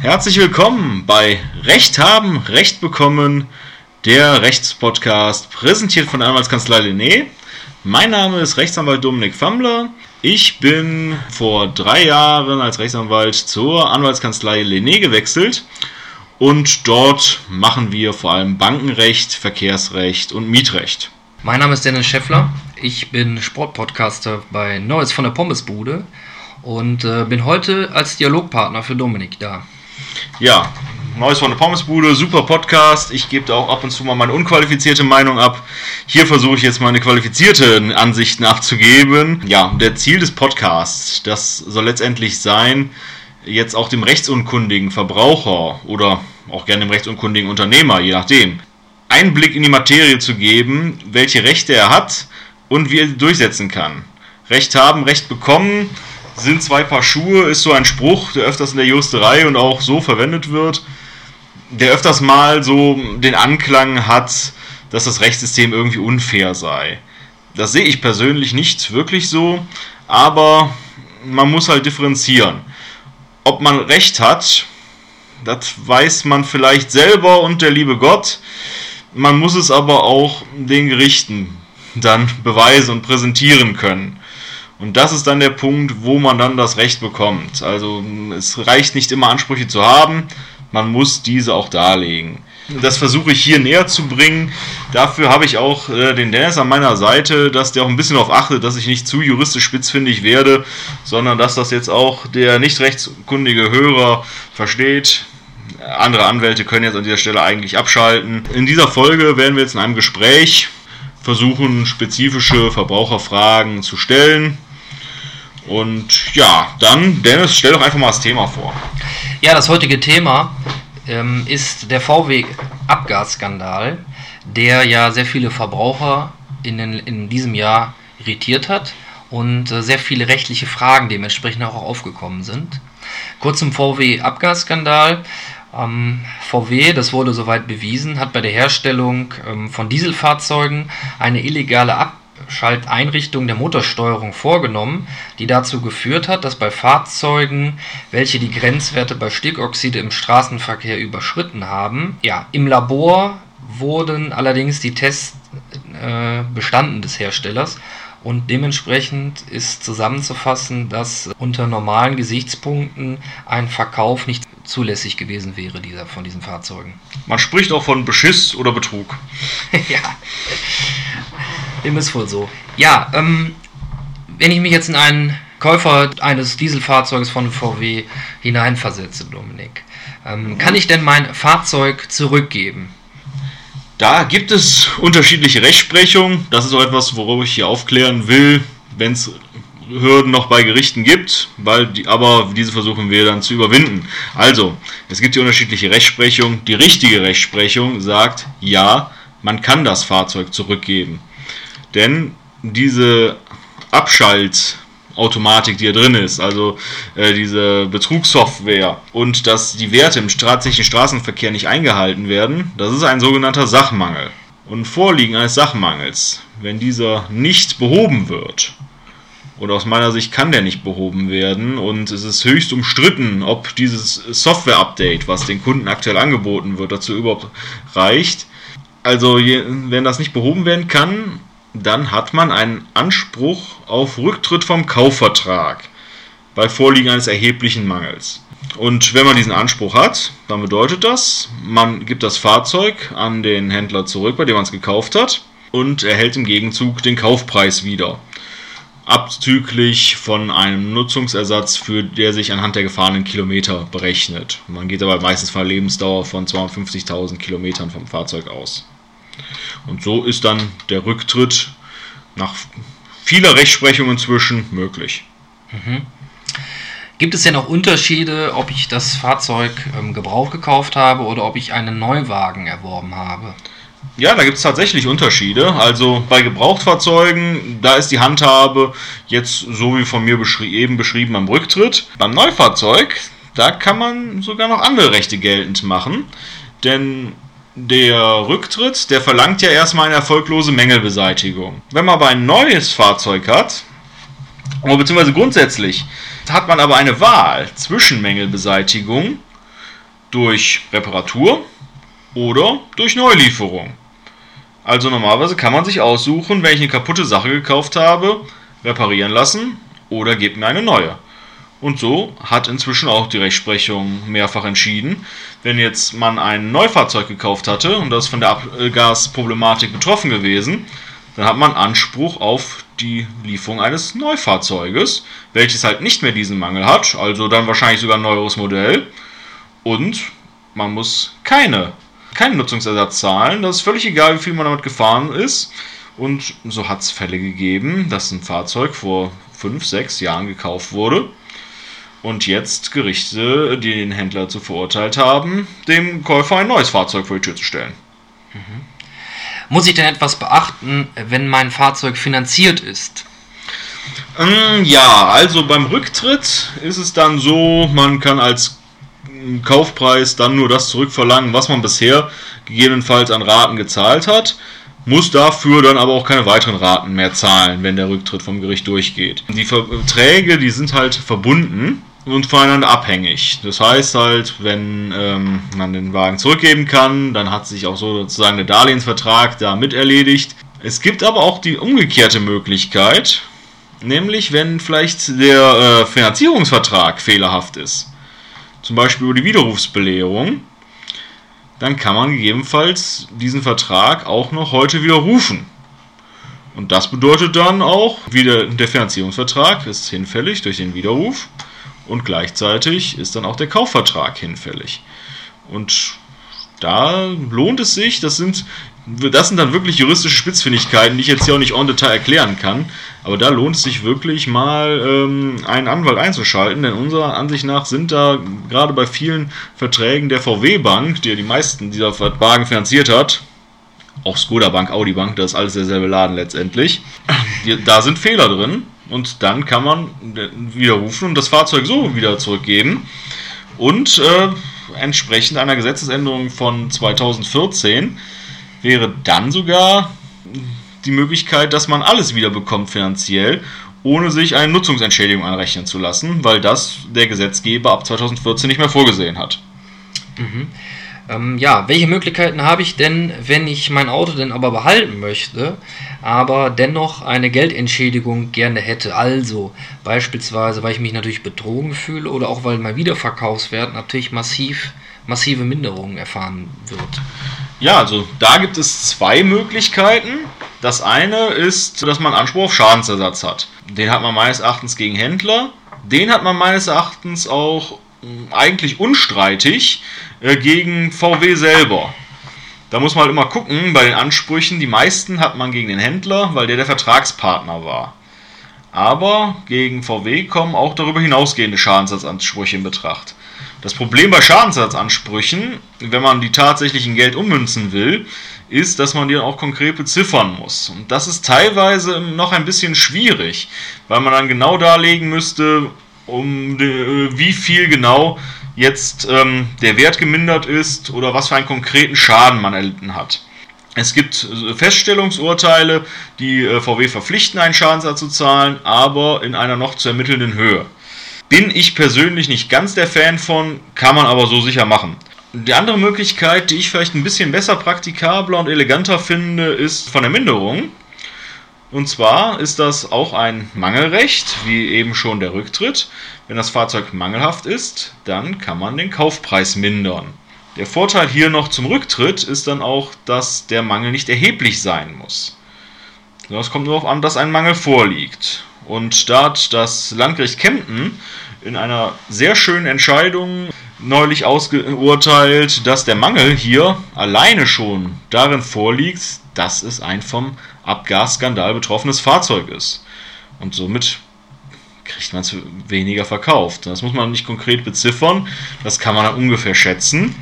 Herzlich willkommen bei Recht haben, Recht bekommen, der Rechtspodcast, präsentiert von Anwaltskanzlei Lené. Mein Name ist Rechtsanwalt Dominik Fammler. Ich bin vor drei Jahren als Rechtsanwalt zur Anwaltskanzlei Lené gewechselt und dort machen wir vor allem Bankenrecht, Verkehrsrecht und Mietrecht. Mein Name ist Dennis Scheffler. Ich bin Sportpodcaster bei Neues von der Pommesbude und äh, bin heute als Dialogpartner für Dominik da. Ja, Neues von der Pommesbude, super Podcast. Ich gebe da auch ab und zu mal meine unqualifizierte Meinung ab. Hier versuche ich jetzt meine qualifizierten Ansichten abzugeben. Ja, der Ziel des Podcasts, das soll letztendlich sein, jetzt auch dem rechtsunkundigen Verbraucher oder auch gerne dem rechtsunkundigen Unternehmer, je nachdem, Einblick in die Materie zu geben, welche Rechte er hat und wie er sie durchsetzen kann. Recht haben, Recht bekommen sind zwei Paar Schuhe, ist so ein Spruch, der öfters in der Justerei und auch so verwendet wird, der öfters mal so den Anklang hat, dass das Rechtssystem irgendwie unfair sei. Das sehe ich persönlich nicht wirklich so, aber man muss halt differenzieren. Ob man Recht hat, das weiß man vielleicht selber und der liebe Gott. Man muss es aber auch den Gerichten dann beweisen und präsentieren können. Und das ist dann der Punkt, wo man dann das Recht bekommt. Also es reicht nicht immer Ansprüche zu haben, man muss diese auch darlegen. Das versuche ich hier näher zu bringen. Dafür habe ich auch äh, den Dennis an meiner Seite, dass der auch ein bisschen darauf achtet, dass ich nicht zu juristisch spitzfindig werde, sondern dass das jetzt auch der nicht rechtskundige Hörer versteht. Andere Anwälte können jetzt an dieser Stelle eigentlich abschalten. In dieser Folge werden wir jetzt in einem Gespräch versuchen, spezifische Verbraucherfragen zu stellen. Und ja, dann, Dennis, stell doch einfach mal das Thema vor. Ja, das heutige Thema ähm, ist der VW-Abgasskandal, der ja sehr viele Verbraucher in, den, in diesem Jahr irritiert hat und äh, sehr viele rechtliche Fragen dementsprechend auch aufgekommen sind. Kurz zum VW-Abgasskandal. Ähm, VW, das wurde soweit bewiesen, hat bei der Herstellung ähm, von Dieselfahrzeugen eine illegale Abschalteinrichtung der Motorsteuerung vorgenommen, die dazu geführt hat, dass bei Fahrzeugen, welche die Grenzwerte bei Stickoxide im Straßenverkehr überschritten haben, ja, im Labor wurden allerdings die Tests äh, bestanden des Herstellers und dementsprechend ist zusammenzufassen, dass unter normalen Gesichtspunkten ein Verkauf nicht zulässig gewesen wäre dieser, von diesen Fahrzeugen. Man spricht auch von Beschiss oder Betrug. ja, dem ist wohl so. Ja, ähm, wenn ich mich jetzt in einen Käufer eines Dieselfahrzeuges von VW hineinversetze, Dominik, ähm, kann ich denn mein Fahrzeug zurückgeben? Da gibt es unterschiedliche Rechtsprechungen. Das ist auch etwas, worüber ich hier aufklären will, wenn es Hürden noch bei Gerichten gibt, weil die, aber diese versuchen wir dann zu überwinden. Also, es gibt die unterschiedliche Rechtsprechung. Die richtige Rechtsprechung sagt, ja, man kann das Fahrzeug zurückgeben. Denn diese Abschaltautomatik, die hier drin ist, also äh, diese Betrugssoftware und dass die Werte im tatsächlichen Straßenverkehr nicht eingehalten werden, das ist ein sogenannter Sachmangel. Und Vorliegen eines Sachmangels, wenn dieser nicht behoben wird, und aus meiner Sicht kann der nicht behoben werden. Und es ist höchst umstritten, ob dieses Software-Update, was den Kunden aktuell angeboten wird, dazu überhaupt reicht. Also, wenn das nicht behoben werden kann, dann hat man einen Anspruch auf Rücktritt vom Kaufvertrag bei Vorliegen eines erheblichen Mangels. Und wenn man diesen Anspruch hat, dann bedeutet das, man gibt das Fahrzeug an den Händler zurück, bei dem man es gekauft hat, und erhält im Gegenzug den Kaufpreis wieder abzüglich von einem Nutzungsersatz, für der sich anhand der gefahrenen Kilometer berechnet. Man geht dabei meistens von einer Lebensdauer von 250.000 Kilometern vom Fahrzeug aus. Und so ist dann der Rücktritt nach vieler Rechtsprechung inzwischen möglich. Mhm. Gibt es denn auch Unterschiede, ob ich das Fahrzeug ähm, Gebrauch gekauft habe oder ob ich einen Neuwagen erworben habe? Ja, da gibt es tatsächlich Unterschiede. Also bei Gebrauchtfahrzeugen, da ist die Handhabe jetzt so wie von mir beschri eben beschrieben am Rücktritt. Beim Neufahrzeug, da kann man sogar noch andere Rechte geltend machen. Denn der Rücktritt, der verlangt ja erstmal eine erfolglose Mängelbeseitigung. Wenn man aber ein neues Fahrzeug hat, beziehungsweise grundsätzlich, hat man aber eine Wahl zwischen Mängelbeseitigung Durch Reparatur oder durch Neulieferung. Also normalerweise kann man sich aussuchen, wenn ich eine kaputte Sache gekauft habe, reparieren lassen oder gebt mir eine neue. Und so hat inzwischen auch die Rechtsprechung mehrfach entschieden, wenn jetzt man ein Neufahrzeug gekauft hatte und das von der Abgasproblematik betroffen gewesen, dann hat man Anspruch auf die Lieferung eines Neufahrzeuges, welches halt nicht mehr diesen Mangel hat, also dann wahrscheinlich sogar ein neueres Modell. Und man muss keine, keinen Nutzungsersatz zahlen. Das ist völlig egal, wie viel man damit gefahren ist. Und so hat es Fälle gegeben, dass ein Fahrzeug vor 5, 6 Jahren gekauft wurde und jetzt Gerichte den Händler zu verurteilt haben, dem Käufer ein neues Fahrzeug vor die Tür zu stellen. Mhm. Muss ich denn etwas beachten, wenn mein Fahrzeug finanziert ist? Ähm, ja, also beim Rücktritt ist es dann so, man kann als Kaufpreis dann nur das zurückverlangen, was man bisher gegebenenfalls an Raten gezahlt hat, muss dafür dann aber auch keine weiteren Raten mehr zahlen, wenn der Rücktritt vom Gericht durchgeht. Die Verträge, die sind halt verbunden und voneinander abhängig. Das heißt halt, wenn ähm, man den Wagen zurückgeben kann, dann hat sich auch so sozusagen der Darlehensvertrag da mit erledigt. Es gibt aber auch die umgekehrte Möglichkeit, nämlich wenn vielleicht der äh, Finanzierungsvertrag fehlerhaft ist, zum Beispiel über die Widerrufsbelehrung, dann kann man gegebenenfalls diesen Vertrag auch noch heute widerrufen. Und das bedeutet dann auch, wieder der Finanzierungsvertrag ist hinfällig durch den Widerruf und gleichzeitig ist dann auch der Kaufvertrag hinfällig. Und da lohnt es sich, das sind, das sind dann wirklich juristische Spitzfindigkeiten, die ich jetzt hier auch nicht en Detail erklären kann, aber da lohnt es sich wirklich mal ähm, einen Anwalt einzuschalten, denn unserer Ansicht nach sind da gerade bei vielen Verträgen der VW-Bank, die ja die meisten dieser Wagen finanziert hat, auch Skoda Bank, Audi Bank, das ist alles derselbe Laden letztendlich, da sind Fehler drin und dann kann man widerrufen und das Fahrzeug so wieder zurückgeben. Und äh, entsprechend einer Gesetzesänderung von 2014 wäre dann sogar die Möglichkeit, dass man alles wieder bekommt finanziell, ohne sich eine Nutzungsentschädigung anrechnen zu lassen, weil das der Gesetzgeber ab 2014 nicht mehr vorgesehen hat. Mhm. Ähm, ja, welche Möglichkeiten habe ich denn, wenn ich mein Auto denn aber behalten möchte, aber dennoch eine Geldentschädigung gerne hätte? Also beispielsweise, weil ich mich natürlich betrogen fühle oder auch weil mein Wiederverkaufswert natürlich massiv, massive Minderungen erfahren wird. Ja, also da gibt es zwei Möglichkeiten. Das eine ist, dass man Anspruch auf Schadensersatz hat. Den hat man meines Erachtens gegen Händler. Den hat man meines Erachtens auch eigentlich unstreitig äh, gegen VW selber. Da muss man halt immer gucken bei den Ansprüchen. Die meisten hat man gegen den Händler, weil der der Vertragspartner war. Aber gegen VW kommen auch darüber hinausgehende Schadensersatzansprüche in Betracht. Das Problem bei Schadensersatzansprüchen, wenn man die tatsächlichen Geld ummünzen will, ist, dass man die auch konkret beziffern muss. Und das ist teilweise noch ein bisschen schwierig, weil man dann genau darlegen müsste, um wie viel genau jetzt ähm, der Wert gemindert ist oder was für einen konkreten Schaden man erlitten hat. Es gibt äh, Feststellungsurteile, die äh, VW verpflichten, einen Schadensersatz zu zahlen, aber in einer noch zu ermittelnden Höhe. Bin ich persönlich nicht ganz der Fan von, kann man aber so sicher machen. Die andere Möglichkeit, die ich vielleicht ein bisschen besser praktikabler und eleganter finde, ist von der Minderung. Und zwar ist das auch ein Mangelrecht, wie eben schon der Rücktritt. Wenn das Fahrzeug mangelhaft ist, dann kann man den Kaufpreis mindern. Der Vorteil hier noch zum Rücktritt ist dann auch, dass der Mangel nicht erheblich sein muss. Es kommt nur darauf an, dass ein Mangel vorliegt. Und da hat das Landgericht Kempten in einer sehr schönen Entscheidung neulich ausgeurteilt, dass der Mangel hier alleine schon darin vorliegt, dass es ein vom Abgasskandal betroffenes Fahrzeug ist. Und somit kriegt man es weniger verkauft. Das muss man nicht konkret beziffern, das kann man dann ungefähr schätzen.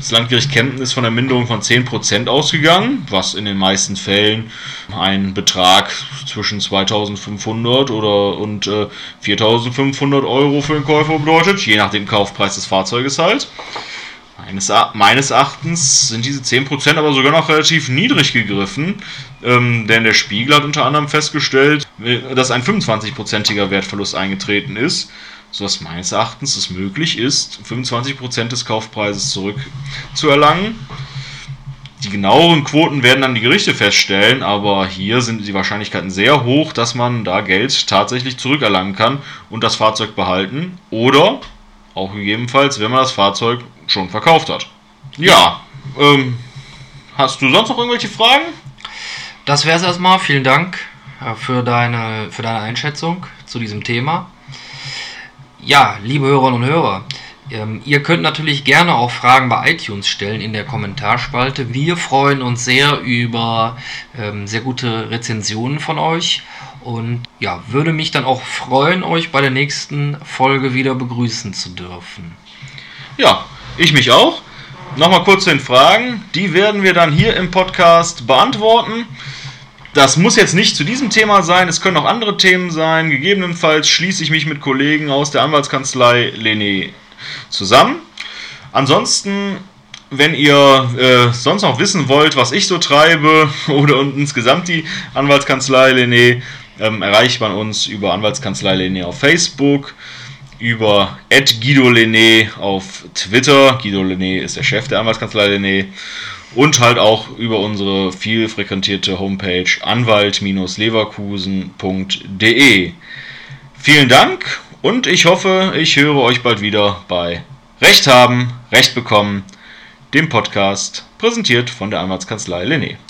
Das Landgericht Kempten ist von der Minderung von 10% ausgegangen, was in den meisten Fällen ein Betrag zwischen 2500 oder und äh, 4500 Euro für den Käufer bedeutet, je nach dem Kaufpreis des Fahrzeuges halt. Meines, meines Erachtens sind diese 10% aber sogar noch relativ niedrig gegriffen, ähm, denn der Spiegel hat unter anderem festgestellt, äh, dass ein 25%iger Wertverlust eingetreten ist, sodass meines Erachtens es möglich ist, 25% des Kaufpreises zurückzuerlangen. Die genaueren Quoten werden dann die Gerichte feststellen, aber hier sind die Wahrscheinlichkeiten sehr hoch, dass man da Geld tatsächlich zurückerlangen kann und das Fahrzeug behalten oder auch gegebenenfalls, wenn man das Fahrzeug schon verkauft hat. Ja, ähm, hast du sonst noch irgendwelche Fragen? Das wäre es erstmal. Vielen Dank äh, für deine, für deine Einschätzung zu diesem Thema. Ja, liebe Hörerinnen und Hörer, ähm, ihr könnt natürlich gerne auch Fragen bei iTunes stellen in der Kommentarspalte. Wir freuen uns sehr über ähm, sehr gute Rezensionen von euch und ja, würde mich dann auch freuen, euch bei der nächsten Folge wieder begrüßen zu dürfen. Ja, ich mich auch. Nochmal kurz zu den Fragen. Die werden wir dann hier im Podcast beantworten. Das muss jetzt nicht zu diesem Thema sein, es können auch andere Themen sein. Gegebenenfalls schließe ich mich mit Kollegen aus der Anwaltskanzlei Lene zusammen. Ansonsten, wenn ihr äh, sonst noch wissen wollt, was ich so treibe oder und insgesamt die Anwaltskanzlei Lene, ähm, erreicht man uns über Anwaltskanzlei Lene auf Facebook, über Guido Lene auf Twitter. Guido Lene ist der Chef der Anwaltskanzlei Lene. Und halt auch über unsere viel frequentierte Homepage anwalt-leverkusen.de. Vielen Dank und ich hoffe, ich höre euch bald wieder bei Recht haben, Recht bekommen, dem Podcast, präsentiert von der Anwaltskanzlei Lene.